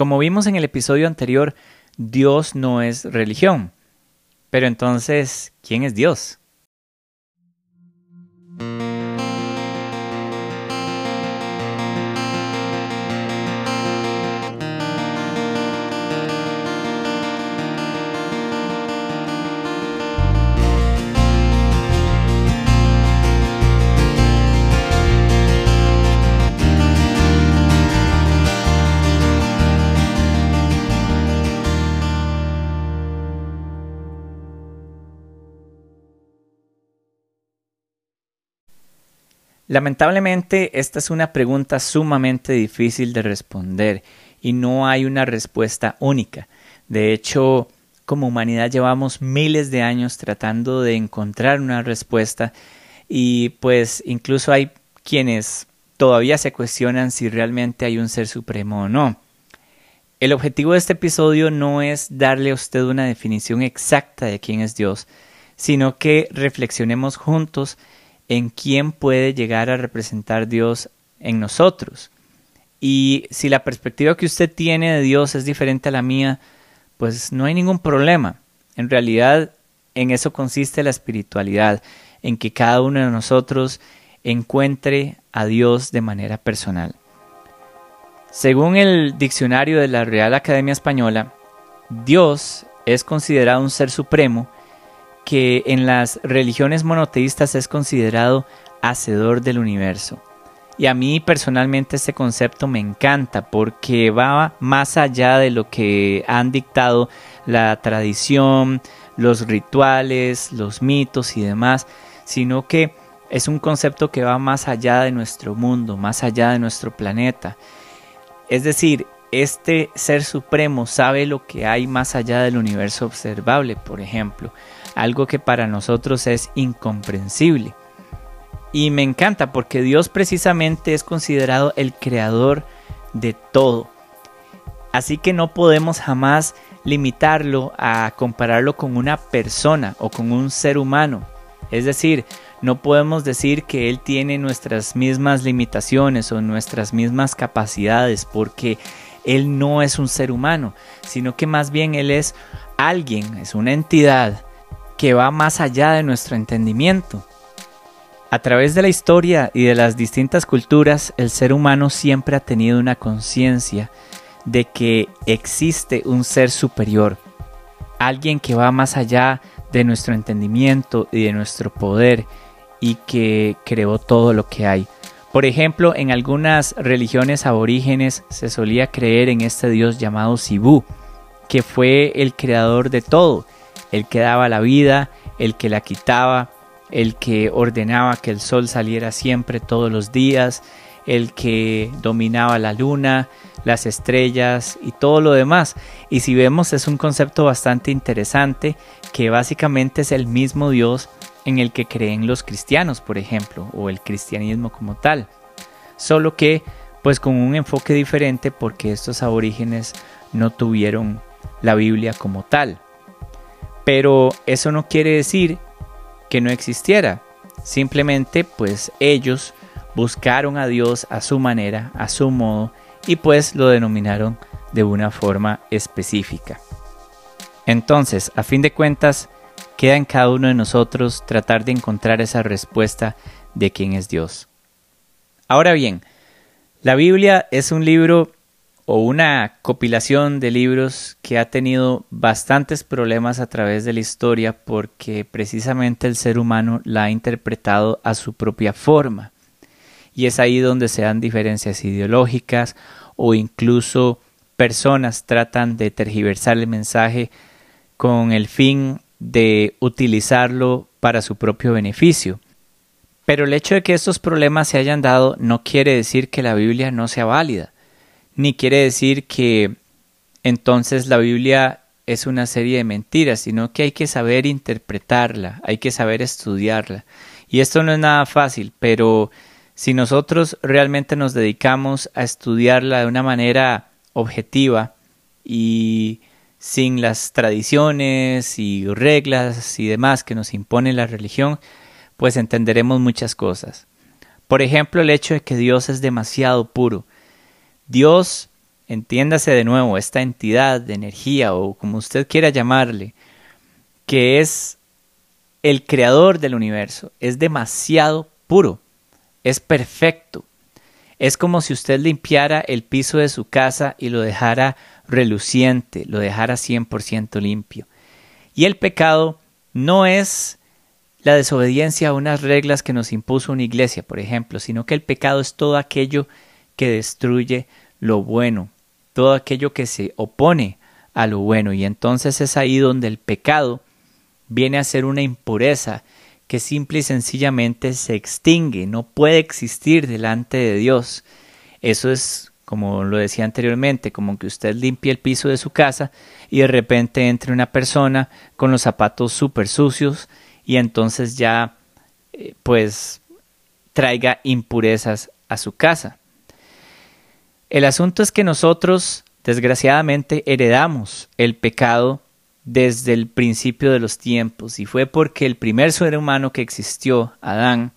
Como vimos en el episodio anterior, Dios no es religión. Pero entonces, ¿quién es Dios? Lamentablemente, esta es una pregunta sumamente difícil de responder y no hay una respuesta única. De hecho, como humanidad llevamos miles de años tratando de encontrar una respuesta y pues incluso hay quienes todavía se cuestionan si realmente hay un ser supremo o no. El objetivo de este episodio no es darle a usted una definición exacta de quién es Dios, sino que reflexionemos juntos en quién puede llegar a representar Dios en nosotros. Y si la perspectiva que usted tiene de Dios es diferente a la mía, pues no hay ningún problema. En realidad, en eso consiste la espiritualidad, en que cada uno de nosotros encuentre a Dios de manera personal. Según el diccionario de la Real Academia Española, Dios es considerado un ser supremo que en las religiones monoteístas es considerado hacedor del universo. Y a mí personalmente este concepto me encanta porque va más allá de lo que han dictado la tradición, los rituales, los mitos y demás, sino que es un concepto que va más allá de nuestro mundo, más allá de nuestro planeta. Es decir, este ser supremo sabe lo que hay más allá del universo observable, por ejemplo algo que para nosotros es incomprensible. Y me encanta porque Dios precisamente es considerado el creador de todo. Así que no podemos jamás limitarlo a compararlo con una persona o con un ser humano. Es decir, no podemos decir que Él tiene nuestras mismas limitaciones o nuestras mismas capacidades porque Él no es un ser humano, sino que más bien Él es alguien, es una entidad que va más allá de nuestro entendimiento. A través de la historia y de las distintas culturas, el ser humano siempre ha tenido una conciencia de que existe un ser superior, alguien que va más allá de nuestro entendimiento y de nuestro poder y que creó todo lo que hay. Por ejemplo, en algunas religiones aborígenes se solía creer en este dios llamado Sibú, que fue el creador de todo el que daba la vida, el que la quitaba, el que ordenaba que el sol saliera siempre todos los días, el que dominaba la luna, las estrellas y todo lo demás. Y si vemos es un concepto bastante interesante que básicamente es el mismo Dios en el que creen los cristianos, por ejemplo, o el cristianismo como tal. Solo que pues con un enfoque diferente porque estos aborígenes no tuvieron la Biblia como tal. Pero eso no quiere decir que no existiera. Simplemente pues ellos buscaron a Dios a su manera, a su modo, y pues lo denominaron de una forma específica. Entonces, a fin de cuentas, queda en cada uno de nosotros tratar de encontrar esa respuesta de quién es Dios. Ahora bien, la Biblia es un libro o una compilación de libros que ha tenido bastantes problemas a través de la historia porque precisamente el ser humano la ha interpretado a su propia forma. Y es ahí donde se dan diferencias ideológicas o incluso personas tratan de tergiversar el mensaje con el fin de utilizarlo para su propio beneficio. Pero el hecho de que estos problemas se hayan dado no quiere decir que la Biblia no sea válida ni quiere decir que entonces la Biblia es una serie de mentiras, sino que hay que saber interpretarla, hay que saber estudiarla. Y esto no es nada fácil, pero si nosotros realmente nos dedicamos a estudiarla de una manera objetiva y sin las tradiciones y reglas y demás que nos impone la religión, pues entenderemos muchas cosas. Por ejemplo, el hecho de que Dios es demasiado puro, Dios entiéndase de nuevo, esta entidad de energía o como usted quiera llamarle, que es el creador del universo, es demasiado puro, es perfecto. Es como si usted limpiara el piso de su casa y lo dejara reluciente, lo dejara 100% limpio. Y el pecado no es la desobediencia a unas reglas que nos impuso una iglesia, por ejemplo, sino que el pecado es todo aquello que destruye lo bueno, todo aquello que se opone a lo bueno. Y entonces es ahí donde el pecado viene a ser una impureza que simple y sencillamente se extingue, no puede existir delante de Dios. Eso es, como lo decía anteriormente, como que usted limpie el piso de su casa y de repente entre una persona con los zapatos súper sucios y entonces ya eh, pues traiga impurezas a su casa. El asunto es que nosotros, desgraciadamente, heredamos el pecado desde el principio de los tiempos y fue porque el primer ser humano que existió, Adán,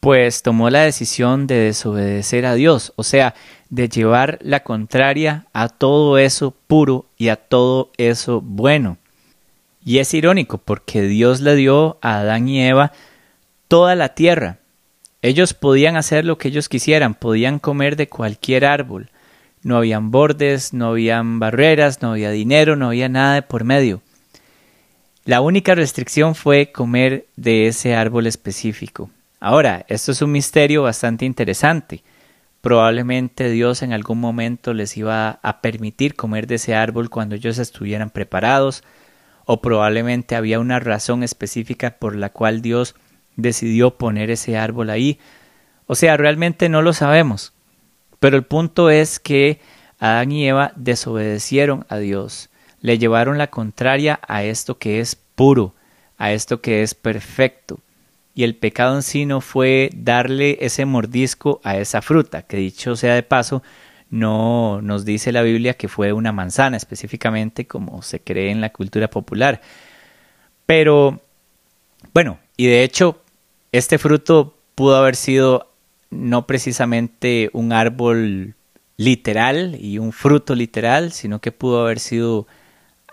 pues tomó la decisión de desobedecer a Dios, o sea, de llevar la contraria a todo eso puro y a todo eso bueno. Y es irónico porque Dios le dio a Adán y Eva toda la tierra, ellos podían hacer lo que ellos quisieran, podían comer de cualquier árbol. No habían bordes, no habían barreras, no había dinero, no había nada de por medio. La única restricción fue comer de ese árbol específico. Ahora, esto es un misterio bastante interesante. Probablemente Dios en algún momento les iba a permitir comer de ese árbol cuando ellos estuvieran preparados, o probablemente había una razón específica por la cual Dios decidió poner ese árbol ahí. O sea, realmente no lo sabemos. Pero el punto es que Adán y Eva desobedecieron a Dios, le llevaron la contraria a esto que es puro, a esto que es perfecto. Y el pecado en sí no fue darle ese mordisco a esa fruta, que dicho sea de paso, no nos dice la Biblia que fue una manzana específicamente como se cree en la cultura popular. Pero, bueno, y de hecho este fruto pudo haber sido no precisamente un árbol literal y un fruto literal, sino que pudo haber sido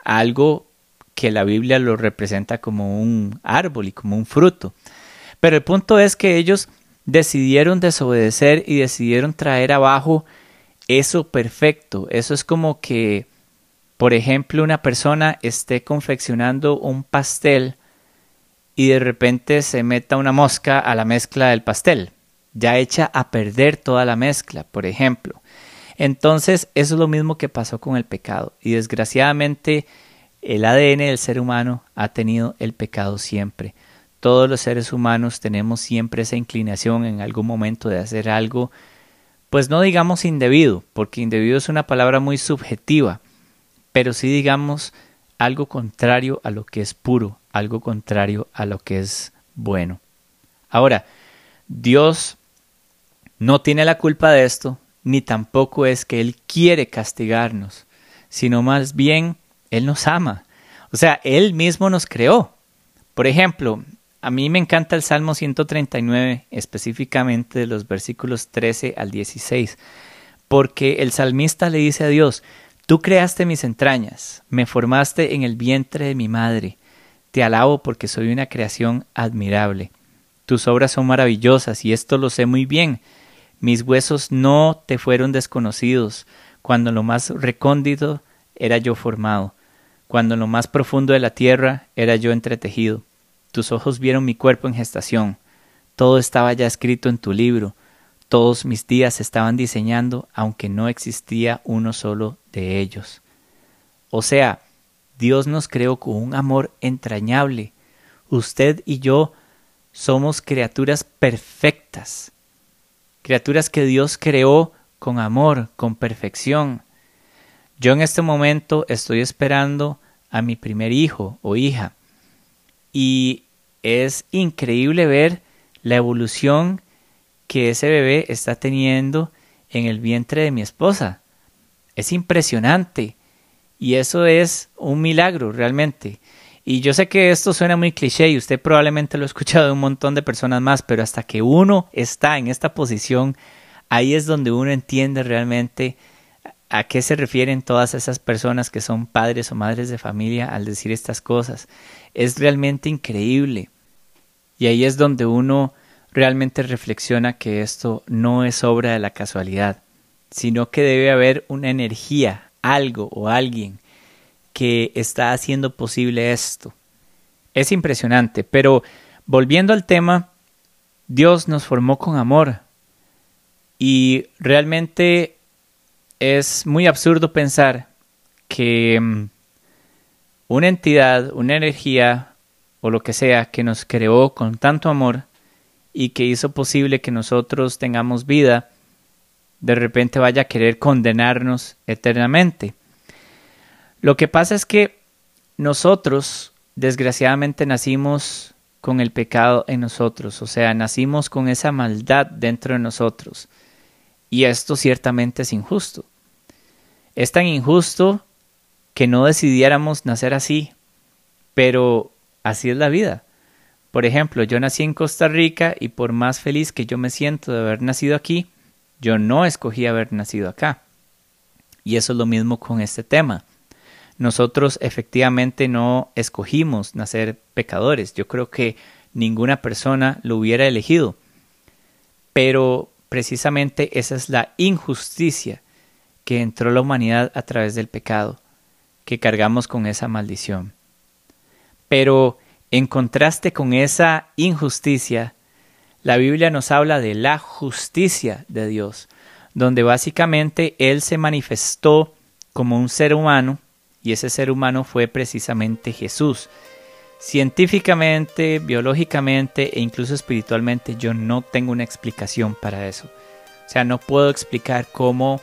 algo que la Biblia lo representa como un árbol y como un fruto. Pero el punto es que ellos decidieron desobedecer y decidieron traer abajo eso perfecto. Eso es como que, por ejemplo, una persona esté confeccionando un pastel y de repente se meta una mosca a la mezcla del pastel, ya echa a perder toda la mezcla, por ejemplo. Entonces, eso es lo mismo que pasó con el pecado. Y desgraciadamente, el ADN del ser humano ha tenido el pecado siempre. Todos los seres humanos tenemos siempre esa inclinación en algún momento de hacer algo, pues no digamos indebido, porque indebido es una palabra muy subjetiva, pero sí digamos algo contrario a lo que es puro, algo contrario a lo que es bueno. Ahora, Dios no tiene la culpa de esto, ni tampoco es que Él quiere castigarnos, sino más bien Él nos ama. O sea, Él mismo nos creó. Por ejemplo, a mí me encanta el Salmo 139, específicamente de los versículos 13 al 16, porque el salmista le dice a Dios, Tú creaste mis entrañas, me formaste en el vientre de mi madre. Te alabo porque soy una creación admirable. Tus obras son maravillosas y esto lo sé muy bien. Mis huesos no te fueron desconocidos cuando en lo más recóndito era yo formado, cuando en lo más profundo de la tierra era yo entretejido. Tus ojos vieron mi cuerpo en gestación. Todo estaba ya escrito en tu libro. Todos mis días estaban diseñando, aunque no existía uno solo de ellos. O sea, Dios nos creó con un amor entrañable. Usted y yo somos criaturas perfectas, criaturas que Dios creó con amor, con perfección. Yo en este momento estoy esperando a mi primer hijo o hija y es increíble ver la evolución que ese bebé está teniendo en el vientre de mi esposa. Es impresionante. Y eso es un milagro realmente. Y yo sé que esto suena muy cliché y usted probablemente lo ha escuchado de un montón de personas más, pero hasta que uno está en esta posición, ahí es donde uno entiende realmente a qué se refieren todas esas personas que son padres o madres de familia al decir estas cosas. Es realmente increíble. Y ahí es donde uno realmente reflexiona que esto no es obra de la casualidad, sino que debe haber una energía, algo o alguien que está haciendo posible esto. Es impresionante, pero volviendo al tema, Dios nos formó con amor y realmente es muy absurdo pensar que mm, una entidad, una energía o lo que sea que nos creó con tanto amor y que hizo posible que nosotros tengamos vida, de repente vaya a querer condenarnos eternamente. Lo que pasa es que nosotros, desgraciadamente, nacimos con el pecado en nosotros, o sea, nacimos con esa maldad dentro de nosotros. Y esto ciertamente es injusto. Es tan injusto que no decidiéramos nacer así, pero así es la vida. Por ejemplo, yo nací en Costa Rica y por más feliz que yo me siento de haber nacido aquí, yo no escogí haber nacido acá. Y eso es lo mismo con este tema. Nosotros efectivamente no escogimos nacer pecadores. Yo creo que ninguna persona lo hubiera elegido. Pero precisamente esa es la injusticia que entró la humanidad a través del pecado, que cargamos con esa maldición. Pero en contraste con esa injusticia, la Biblia nos habla de la justicia de Dios, donde básicamente Él se manifestó como un ser humano, y ese ser humano fue precisamente Jesús. Científicamente, biológicamente e incluso espiritualmente yo no tengo una explicación para eso. O sea, no puedo explicar cómo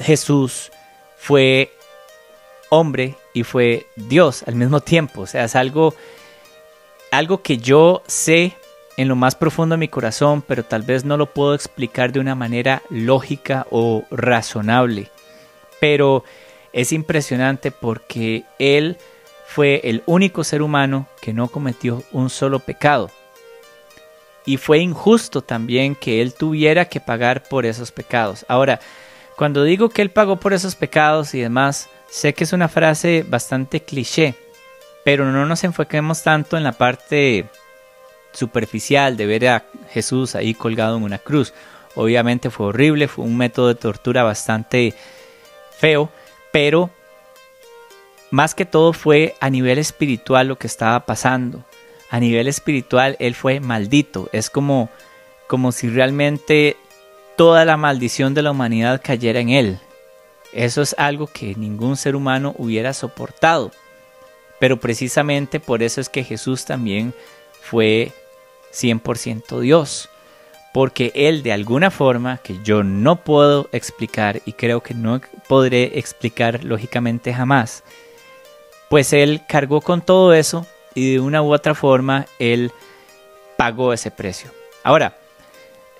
Jesús fue hombre y fue Dios al mismo tiempo. O sea, es algo, algo que yo sé en lo más profundo de mi corazón, pero tal vez no lo puedo explicar de una manera lógica o razonable. Pero es impresionante porque Él fue el único ser humano que no cometió un solo pecado. Y fue injusto también que Él tuviera que pagar por esos pecados. Ahora, cuando digo que Él pagó por esos pecados y demás, sé que es una frase bastante cliché, pero no nos enfoquemos tanto en la parte superficial de ver a Jesús ahí colgado en una cruz. Obviamente fue horrible, fue un método de tortura bastante feo, pero más que todo fue a nivel espiritual lo que estaba pasando. A nivel espiritual él fue maldito, es como como si realmente toda la maldición de la humanidad cayera en él. Eso es algo que ningún ser humano hubiera soportado. Pero precisamente por eso es que Jesús también fue 100% Dios. Porque Él de alguna forma que yo no puedo explicar y creo que no podré explicar lógicamente jamás, pues Él cargó con todo eso y de una u otra forma Él pagó ese precio. Ahora,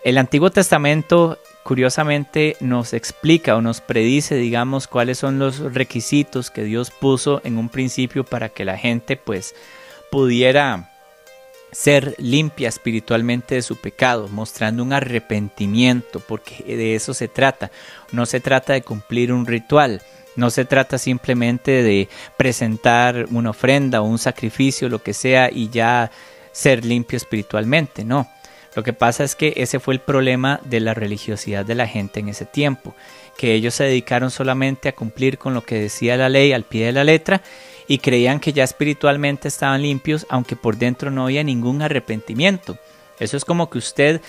el Antiguo Testamento curiosamente nos explica o nos predice, digamos, cuáles son los requisitos que Dios puso en un principio para que la gente pues pudiera ser limpia espiritualmente de su pecado, mostrando un arrepentimiento, porque de eso se trata. No se trata de cumplir un ritual, no se trata simplemente de presentar una ofrenda o un sacrificio, lo que sea, y ya ser limpio espiritualmente, no. Lo que pasa es que ese fue el problema de la religiosidad de la gente en ese tiempo, que ellos se dedicaron solamente a cumplir con lo que decía la ley al pie de la letra y creían que ya espiritualmente estaban limpios, aunque por dentro no había ningún arrepentimiento. Eso es como que usted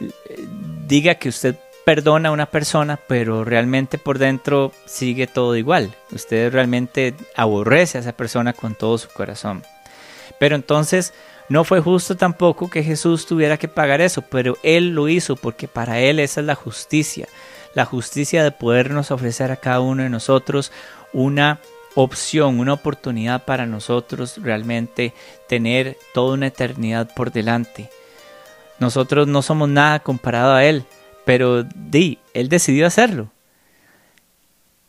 eh, diga que usted perdona a una persona, pero realmente por dentro sigue todo igual. Usted realmente aborrece a esa persona con todo su corazón. Pero entonces no fue justo tampoco que Jesús tuviera que pagar eso, pero Él lo hizo porque para Él esa es la justicia, la justicia de podernos ofrecer a cada uno de nosotros una opción, una oportunidad para nosotros realmente tener toda una eternidad por delante. Nosotros no somos nada comparado a Él, pero di, Él decidió hacerlo.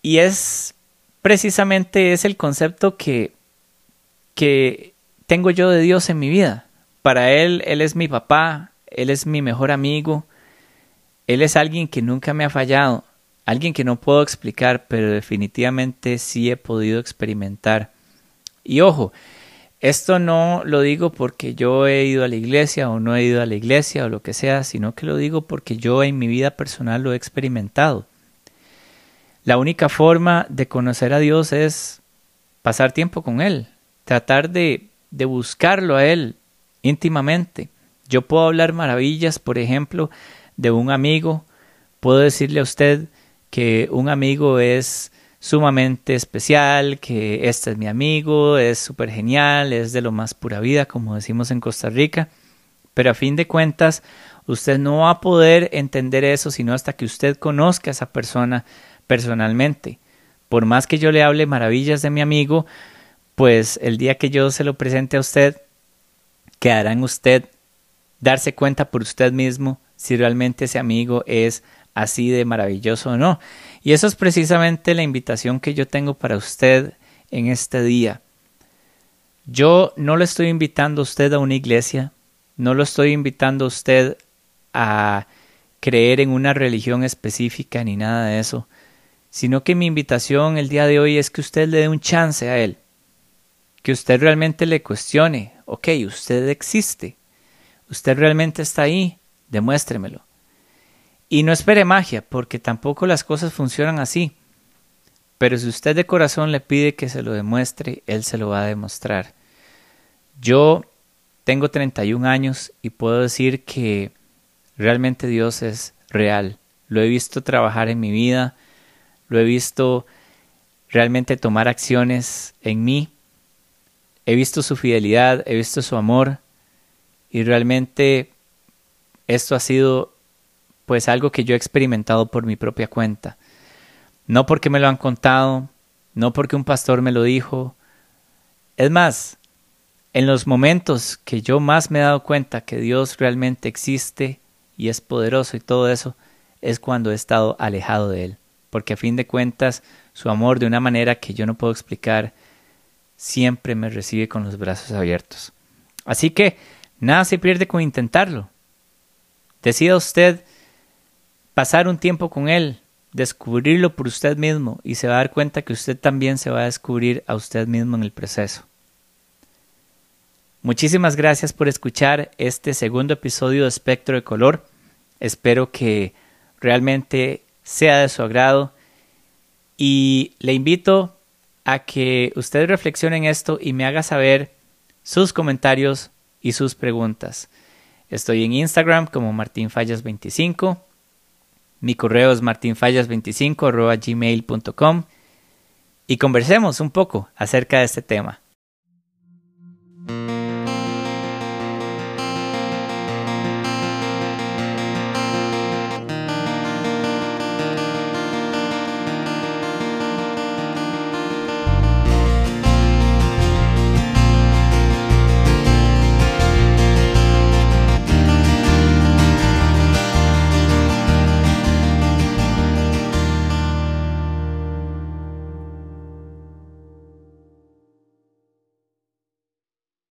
Y es precisamente es el concepto que, que tengo yo de Dios en mi vida. Para Él, Él es mi papá, Él es mi mejor amigo, Él es alguien que nunca me ha fallado, alguien que no puedo explicar, pero definitivamente sí he podido experimentar. Y ojo, esto no lo digo porque yo he ido a la iglesia o no he ido a la iglesia o lo que sea, sino que lo digo porque yo en mi vida personal lo he experimentado. La única forma de conocer a Dios es pasar tiempo con Él, tratar de, de buscarlo a Él íntimamente. Yo puedo hablar maravillas, por ejemplo, de un amigo, puedo decirle a usted que un amigo es sumamente especial, que este es mi amigo, es súper genial, es de lo más pura vida, como decimos en Costa Rica, pero a fin de cuentas usted no va a poder entender eso sino hasta que usted conozca a esa persona personalmente. Por más que yo le hable maravillas de mi amigo, pues el día que yo se lo presente a usted, quedará en usted darse cuenta por usted mismo si realmente ese amigo es así de maravilloso o no. Y eso es precisamente la invitación que yo tengo para usted en este día. Yo no le estoy invitando a usted a una iglesia, no lo estoy invitando a usted a creer en una religión específica ni nada de eso, sino que mi invitación el día de hoy es que usted le dé un chance a él, que usted realmente le cuestione, ok, usted existe, usted realmente está ahí, demuéstremelo. Y no espere magia, porque tampoco las cosas funcionan así. Pero si usted de corazón le pide que se lo demuestre, Él se lo va a demostrar. Yo tengo 31 años y puedo decir que realmente Dios es real. Lo he visto trabajar en mi vida, lo he visto realmente tomar acciones en mí. He visto su fidelidad, he visto su amor y realmente esto ha sido pues algo que yo he experimentado por mi propia cuenta. No porque me lo han contado, no porque un pastor me lo dijo. Es más, en los momentos que yo más me he dado cuenta que Dios realmente existe y es poderoso y todo eso, es cuando he estado alejado de Él. Porque a fin de cuentas, su amor de una manera que yo no puedo explicar, siempre me recibe con los brazos abiertos. Así que nada se pierde con intentarlo. Decida usted pasar un tiempo con Él, descubrirlo por usted mismo y se va a dar cuenta que usted también se va a descubrir a usted mismo en el proceso. Muchísimas gracias por escuchar este segundo episodio de Espectro de Color. Espero que realmente sea de su agrado y le invito a que usted reflexione en esto y me haga saber sus comentarios y sus preguntas. Estoy en Instagram como martinfallas25 mi correo es martinfallas25 gmail.com y conversemos un poco acerca de este tema.